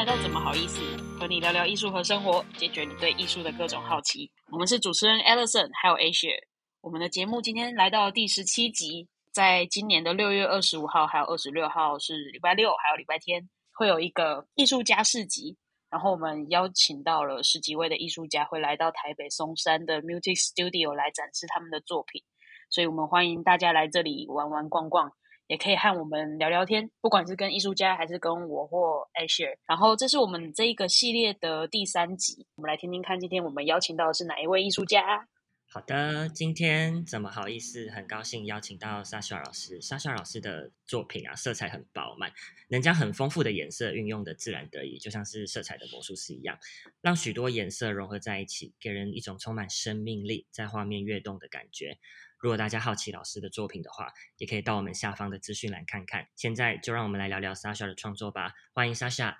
来到怎么好意思和你聊聊艺术和生活，解决你对艺术的各种好奇。我们是主持人 Alison，还有 Asia。我们的节目今天来到第十七集，在今年的六月二十五号还有二十六号是礼拜六，还有礼拜天会有一个艺术家市集。然后我们邀请到了十几位的艺术家，会来到台北松山的 Music Studio 来展示他们的作品。所以我们欢迎大家来这里玩玩逛逛。也可以和我们聊聊天，不管是跟艺术家还是跟我或艾雪。然后这是我们这一个系列的第三集，我们来听听看，今天我们邀请到的是哪一位艺术家？好的，今天怎么好意思？很高兴邀请到 Sasha 老师。Sasha 老师的作品啊，色彩很饱满，能将很丰富的颜色运用的自然得宜，就像是色彩的魔术师一样，让许多颜色融合在一起，给人一种充满生命力，在画面跃动的感觉。如果大家好奇老师的作品的话，也可以到我们下方的资讯栏看看。现在就让我们来聊聊 Sasha 的创作吧。欢迎 Sasha。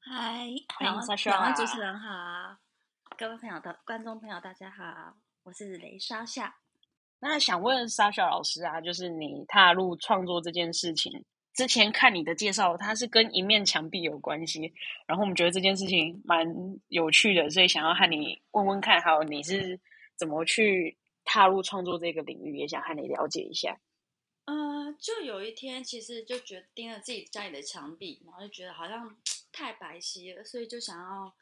嗨，欢迎 Sasha。两位主持人好，各位朋友的观众朋友大家好，我是雷莎夏。那想问 Sasha 老师啊，就是你踏入创作这件事情之前，看你的介绍，它是跟一面墙壁有关系。然后我们觉得这件事情蛮有趣的，所以想要和你问问看，还有你是怎么去。踏入创作这个领域，也想和你了解一下。呃，就有一天，其实就觉得盯着自己家里的墙壁，然后就觉得好像 太白皙了，所以就想要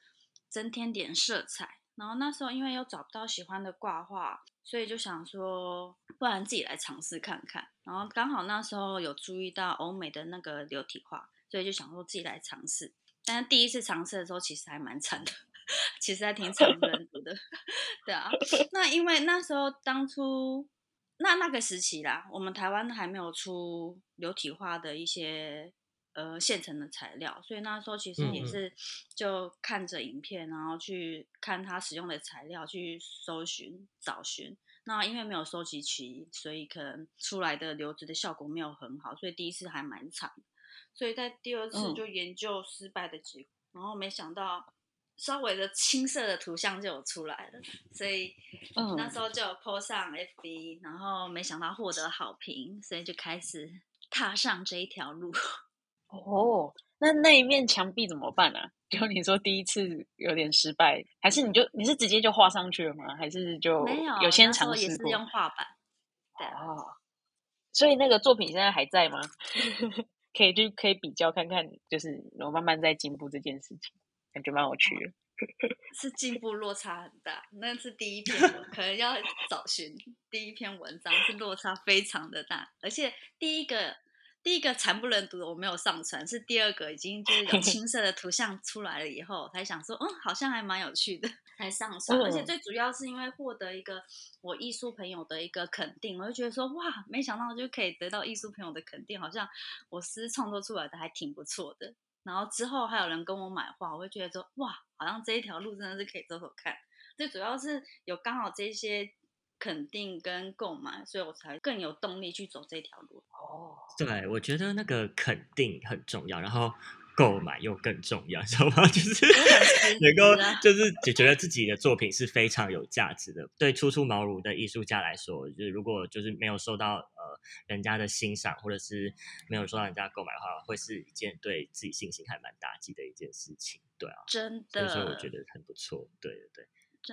增添点色彩。然后那时候因为又找不到喜欢的挂画，所以就想说，不然自己来尝试看看。然后刚好那时候有注意到欧美的那个流体画，所以就想说自己来尝试。但是第一次尝试的时候，其实还蛮惨的。其实还挺惨忍的，对啊。那因为那时候当初那那个时期啦，我们台湾还没有出流体画的一些呃现成的材料，所以那时候其实也是就看着影片，然后去看他使用的材料，去搜寻找寻。那因为没有收集齐，所以可能出来的留质的效果没有很好，所以第一次还蛮惨。所以在第二次就研究失败的结果，然后没想到。稍微的青色的图像就有出来了，所以那时候就有 po 上 FB，然后没想到获得好评，所以就开始踏上这一条路。哦，那那一面墙壁怎么办呢？就你说第一次有点失败，还是你就你是直接就画上去了吗？还是就没有有先尝试过用画板？对哦，所以那个作品现在还在吗？可以就可以比较看看，就是我慢慢在进步这件事情。感觉蛮有趣的，是进步落差很大。那是第一篇，可能要找寻第一篇文章是落差非常的大，而且第一个第一个惨不忍睹的我没有上传，是第二个已经就是有青色的图像出来了以后，才想说嗯，好像还蛮有趣的，才上传。而且最主要是因为获得一个我艺术朋友的一个肯定，我就觉得说哇，没想到就可以得到艺术朋友的肯定，好像我诗创作出来的还挺不错的。然后之后还有人跟我买画，我会觉得说哇，好像这一条路真的是可以走走看。最主要是有刚好这些肯定跟购买，所以我才更有动力去走这条路。哦，对，我觉得那个肯定很重要。然后。购买又更重要，知道吗？就是能够，就是就觉得自己的作品是非常有价值的。对初出茅庐的艺术家来说，就是如果就是没有受到呃人家的欣赏，或者是没有受到人家购买的话，会是一件对自己信心还蛮打击的一件事情。对啊，真的，所以我觉得很不错。对对对。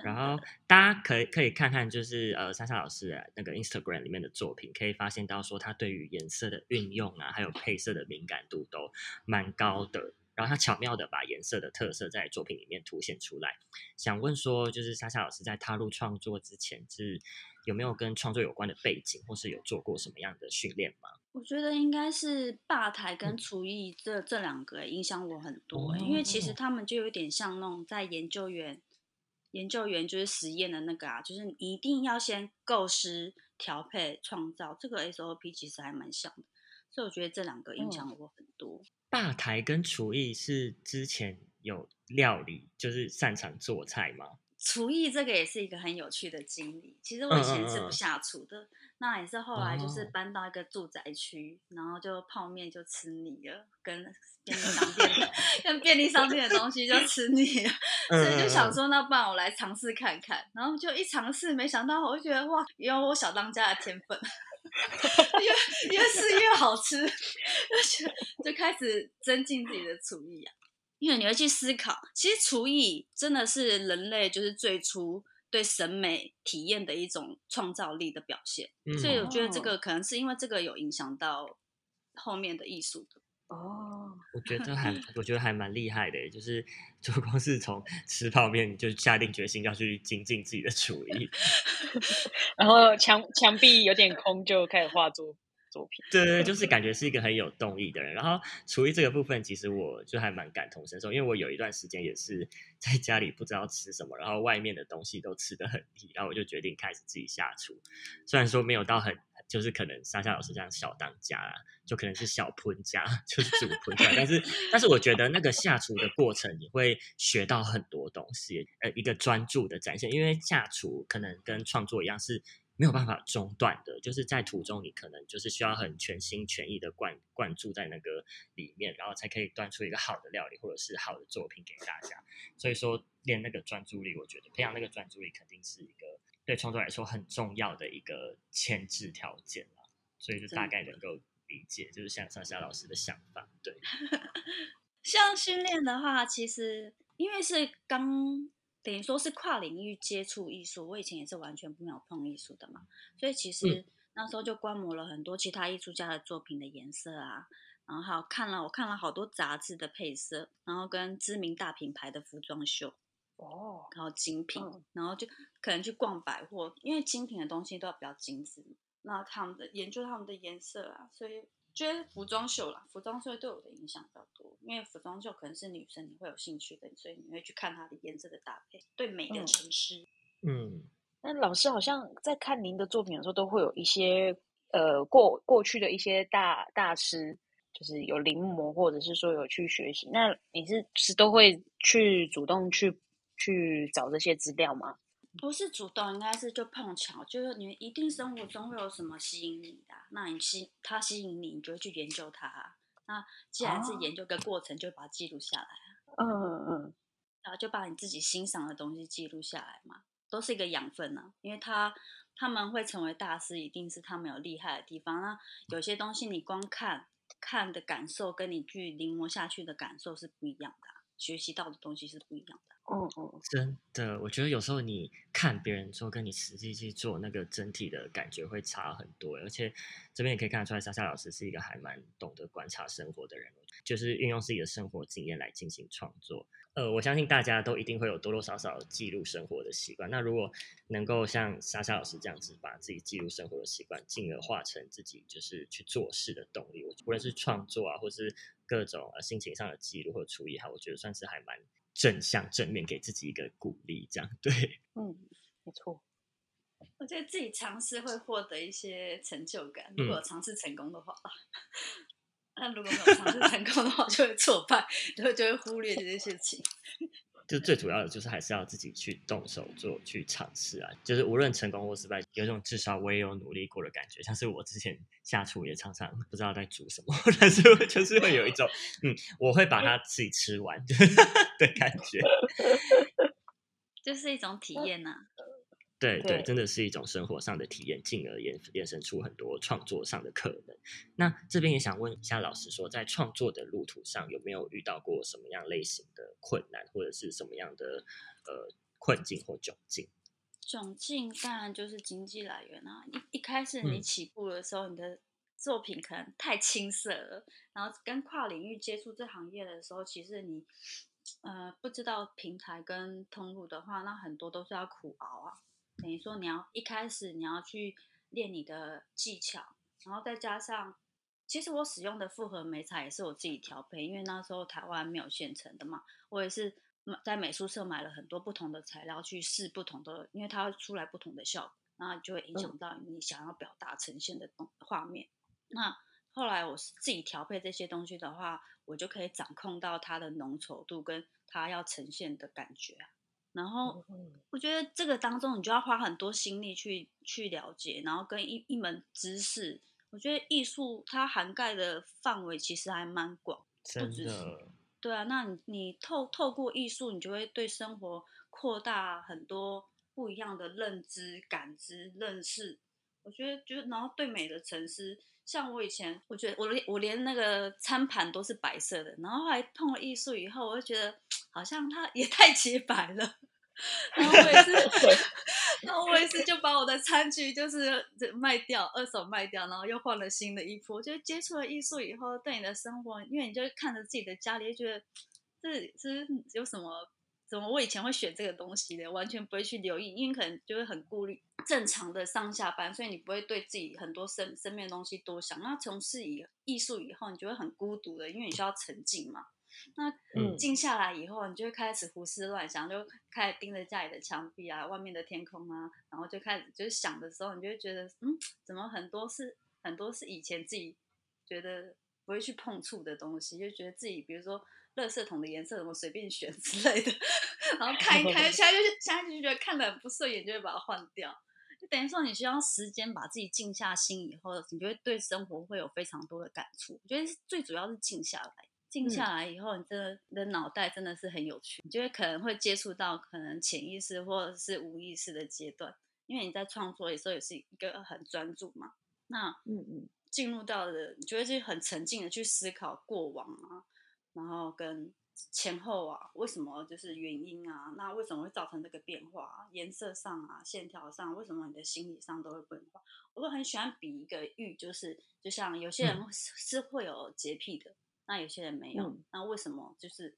然后大家可以可以看看，就是呃，莎莎老师那个 Instagram 里面的作品，可以发现到说他对于颜色的运用啊，还有配色的敏感度都蛮高的。然后他巧妙的把颜色的特色在作品里面凸显出来。想问说，就是莎莎老师在踏入创作之前，是有没有跟创作有关的背景，或是有做过什么样的训练吗？我觉得应该是吧台跟厨艺这这两个影响我很多，因为其实他们就有点像那种在研究员。研究员就是实验的那个啊，就是一定要先构思、调配、创造，这个 SOP 其实还蛮像的，所以我觉得这两个影响我很多。吧台跟厨艺是之前有料理，就是擅长做菜吗？厨艺这个也是一个很有趣的经历。其实我以前是不下厨的，那也是后来就是搬到一个住宅区，然后就泡面就吃腻了，跟便利商店 跟便利商店的东西就吃腻了，所以就想说，那不然我来尝试看看。然后就一尝试，没想到我就觉得哇，有我小当家的天分，越越试越好吃，就就开始增进自己的厨艺啊。因为你会去思考，其实厨艺真的是人类就是最初对审美体验的一种创造力的表现，嗯所以我觉得这个可能是因为这个有影响到后面的艺术的。哦，我觉得还，我觉得还蛮厉害的，就是就光是从吃泡面就下定决心要去精进自己的厨艺，然后墙墙壁有点空，就开始画作作品。对对，对就是感觉是一个很有动力的人。然后厨艺这个部分，其实我就还蛮感同身受，因为我有一段时间也是 在家里不知道吃什么，然后外面的东西都吃的很腻，然后我就决定开始自己下厨。虽然说没有到很，就是可能莎莎老师这样小当家啦，就可能是小喷家，就是主喷家，但是 但是我觉得那个下厨的过程，你会学到很多东西，呃，一个专注的展现，因为下厨可能跟创作一样是。没有办法中断的，就是在途中你可能就是需要很全心全意的灌灌注在那个里面，然后才可以端出一个好的料理或者是好的作品给大家。所以说练那个专注力，我觉得培养那个专注力肯定是一个对创作来说很重要的一个前置条件了。所以就大概能够理解，就是像莎莎老师的想法，对。像训练的话，其实因为是刚等于说是跨领域接触艺术，我以前也是完全没有碰艺术的嘛，所以其实那时候就观摩了很多其他艺术家的作品的颜色啊，然后还有看了我看了好多杂志的配色，然后跟知名大品牌的服装秀，哦，然后精品，嗯。然后就可能去逛百货，因为精品的东西都要比较精致，那他们的研究他们的颜色啊，所以觉得服装秀啦，服装秀对我的影响比较多，因为服装秀可能是女生你会有兴趣的，所以你会去看它的颜色的搭配，对美的嗯诠释。嗯，那老师好像在看您的作品的时候，都会有一些呃过过去的一些大大师，就是有临摹或者是说有去学习。那你是是都会去主动去去找这些资料吗？不是主动，应该是就碰巧，就是你一定生活中会有什么吸引你的啊、那你吸他吸引你，你就会去研究它啊。那既然是哦研究个过程，就把它记录下来啊。嗯嗯然后就把你自己欣赏的东西记录下来嘛，都是一个养分啊。因为他他们会成为大师，一定是他们有厉害的地方。那有些东西你光看看的感受，跟你去临摹下去的感受是不一样的啊、学习到的东西是不一样的。嗯嗯真的，我觉得有时候你看别人做，跟你实际去做，那个整体的感觉会差很多。而且这边也可以看得出来，莎莎老师是一个还蛮懂得观察生活的人，就是运用自己的生活经验来进行创作。呃，我相信大家都一定会有多多少少记录生活的习惯。那如果能够像莎莎老师这样子，把自己记录生活的习惯，进而化成自己就是去做事的动力，我无论是创作啊，或是各种呃心情上的记录或处理哈，我觉得算是还蛮正向正面，给自己一个鼓励，这样对。嗯，没错。我觉得自己尝试会获得一些成就感，嗯如果有尝试成功的话。那如果没有尝试成功的话，就会挫败，就会就会忽略这些事情。就最主要的就是还是要自己去动手做，去尝试啊。就是无论成功或失败，有一种至少我也有努力过的感觉。像是我之前下厨也常常不知道在煮什么，但是就是会有一种嗯，我会把它自己吃完 的感觉。就是一种体验呐、对对，对真的是一种生活上的体验，进而衍衍生出很多创作上的可能。那这边也想问一下老师说，在创作的路途上有没有遇到过什么样类型的困难，或者是什么样的呃困境或窘境？窘境当然就是经济来源啊。一一开始你嗯起步的时候，你的作品可能太青涩了，然后跟跨领域接触这行业的时候，其实你呃不知道平台跟通路的话，那很多都是要苦熬啊。等于说你要一开始你要去练你的技巧，然后再加上，其实我使用的复合美彩也是我自己调配，因为那时候台湾没有现成的嘛，我也是买在美术社买了很多不同的材料去试不同的，因为它会出来不同的效果，那就会影响到你想要表达呈现的东画面。那后来我是自己调配这些东西的话，我就可以掌控到它的浓稠度跟它要呈现的感觉啊。然后嗯我觉得这个当中，你就要花很多心力去去了解，然后跟一一门知识。我觉得艺术它涵盖的范围其实还蛮广，真只是的，对啊。那你你透透过艺术，你就会对生活扩大很多不一样的认知、感知、认识。我觉得就是，然后对美的沉思，像我以前，我觉得我连我连那个餐盘都是白色的，然后后来碰了艺术以后，我就觉得好像它也太洁白了。然后我也是，然后我也是就把我的餐具就是卖掉，二手卖掉，然后又换了新的衣服。我觉得接触了艺术以后，对你的生活，因为你就看着自己的家里，就觉得这这有什么？怎么我以前会选这个东西的？完全不会去留意，因为可能就会很顾虑正常的上下班，所以你不会对自己很多身身边的东西多想。那从事以艺术以后，你就会很孤独的，因为你需要沉浸嘛。那静下来以后，你就会开始胡思乱想，就开始盯着家里的墙壁啊、外面的天空啊，然后就开始就是想的时候，你就会觉得，嗯，怎么很多是很多是以前自己觉得不会去碰触的东西，就觉得自己比如说。垃圾桶的颜色怎么随便选 之类的，然后看一看，现在就是现在就觉得看的很不顺眼，就会把它换掉。就等于说你需要时间把自己静下心以后，你就会对生活会有非常多的感触。我觉得最主要是静下来，静下来以后，你真的你的脑袋真的是很有趣，你就会可能会接触到可能潜意识或者是无意识的阶段，因为你在创作的时候也是一个很专注嘛。那嗯嗯，进入到的，你就会是很沉静的去思考过往啊。然后跟前后啊，为什么就是原因啊？那为什么会造成这个变化？颜色上啊，线条上，为什么你的心理上都会变化？我都很喜欢比一个喻，就是就像有些人是会有洁癖的，那有些人没有，那为什么就是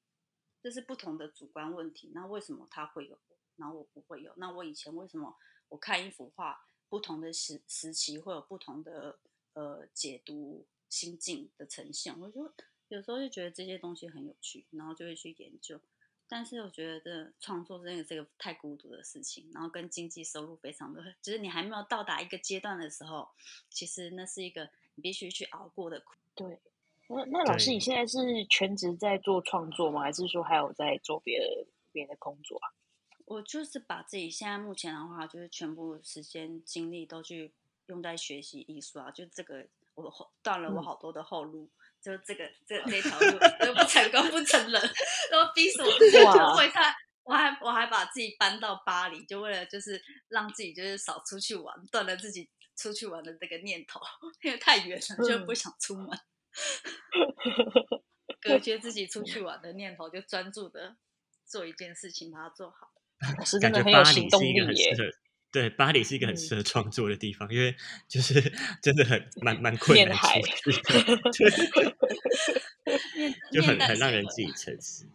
这是不同的主观问题？那为什么他会有，然后我不会有？那我以前为什么我看一幅画，不同的时时期会有不同的呃解读心境的呈现？我就。有时候就觉得这些东西很有趣，然后就会去研究。但是我觉得这创作真的是一个太孤独的事情，然后跟经济收入非常的，就是你还没有到达一个阶段的时候，其实那是一个你必须去熬过的苦。对，那那老师，你现在是全职在做创作吗？还是说还有在做别的别的工作啊？我就是把自己现在目前的话，就是全部时间精力都去用在学习艺术啊，就这个我后断了我好多的后路。就这个这这条路都不成功不成人，然后逼死我自己就会他，我还我还把自己搬到巴黎，就为了就是让自己就是少出去玩，断了自己出去玩的这个念头，因为太远了就不想出门，隔绝自己出去玩的念头，就专注的做一件事情，把它做好。感觉巴黎是一个很适合。对，巴黎是一个很适合创作的地方，因为就是真的很蛮蛮困难，就很很让人自己沉思。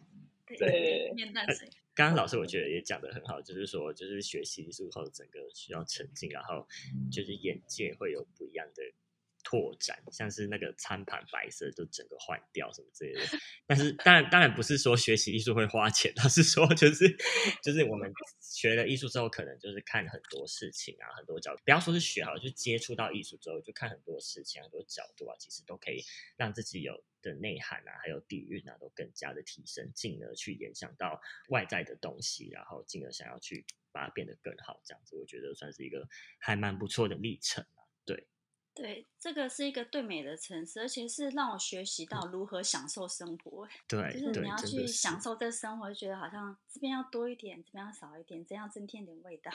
对，面淡水。刚刚老师我觉得也讲的很好，就是说，就是学习艺术后，整个需要沉浸，然后就是眼界会有不一样的。拓展，像是那个餐盘白色就整个换掉什么之类的，但是当然当然不是说学习艺术会花钱，而是说就是就是我们学了艺术之后，可能就是看很多事情啊，很多角，不要说是学好，就接触到艺术之后，就看很多事情，很多角度啊，其实都可以让自己有的内涵啊，还有底蕴啊，都更加的提升，进而去影响到外在的东西，然后进而想要去把它变得更好，这样子，我觉得算是一个还蛮不错的历程啊，对。对，这个是一个对美的城市，而且是让我学习到如何享受生活。对，就是你要去享受这生活，觉得好像这边要多一点，这边要少一点，这样增添点味道，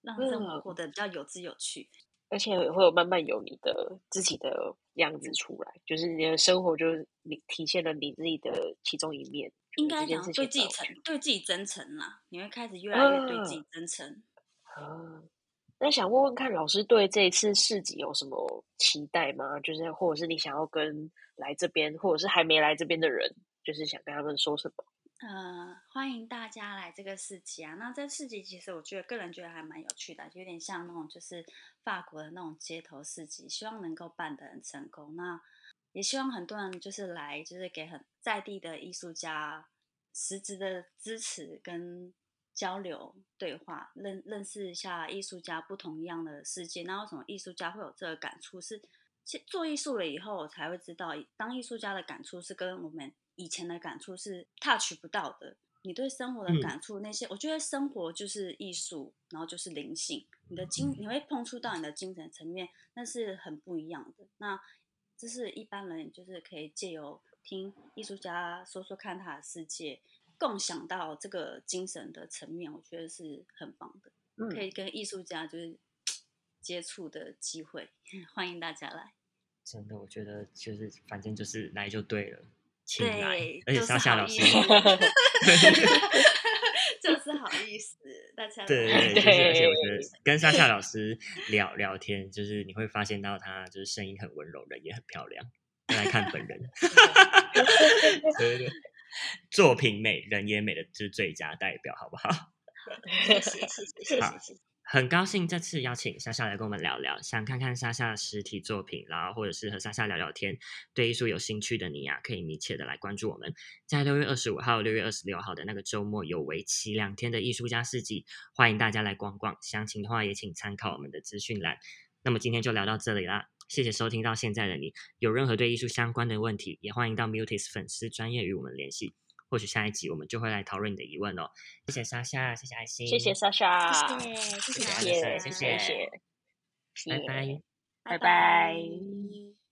让生活过得比较有滋有趣。而且也会有慢慢有你的自己的样子出来，就是你的生活就是你体现了你自己的其中一面。应该讲对自己诚，对自己真诚啦，你会开始越来越对自己真诚。啊。那想问问看，老师对这一次市集有什么期待吗？就是或者是你想要跟来这边，或者是还没来这边的人，就是想跟他们说什么？呃，欢迎大家来这个市集啊！那这市集其实我觉得个人觉得还蛮有趣的，有点像那种就是法国的那种街头市集，希望能够办得很成功。那也希望很多人就是来，就是给很在地的艺术家实质的支持跟。交流对话，认认识一下艺术家不同一样的世界。那为什么艺术家会有这个感触？是做艺术了以后，我才会知道，当艺术家的感触是跟我们以前的感触是 touch 不到的。你对生活的感触，那些我觉得生活就是艺术，然后就是灵性。你的精，你会碰触到你的精神层面，那是很不一样的。那这是一般人就是可以借由听艺术家说说看他的世界。共享到这个精神的层面，我觉得是很棒的。可以跟艺术家就是 接触的机会，欢迎大家来。真的，我觉得就是反正就是来就对了，请来，，而且莎莎夏老师 就是好意思，大家对来对对，就是而且我觉得跟莎莎老师聊聊天，就是你会发现到她就是声音很温柔，人也很漂亮。再来看本人，对 对对，作品美，人也美的就是最佳代表，好不好？谢谢谢谢谢谢。很高兴这次邀请莎莎来跟我们聊聊，想看看莎莎的实体作品，然后或者是和莎莎聊聊天，对艺术有兴趣的你啊、可以密切的来关注我们。在六月二十五号、六月二十六号的那个周末，有为期两天的艺术家市集，欢迎大家来逛逛。详情的话也请参考我们的资讯栏。那么今天就聊到这里啦，谢谢收听到现在的你，有任何对艺术相关的问题，也欢迎到 Mutis 粉丝专业与我们联系。或许下一集我们就会来讨论你的疑问哦。谢谢莎莎，谢谢爱心，谢谢莎莎，谢谢，谢谢，谢谢，谢谢，拜拜，拜拜。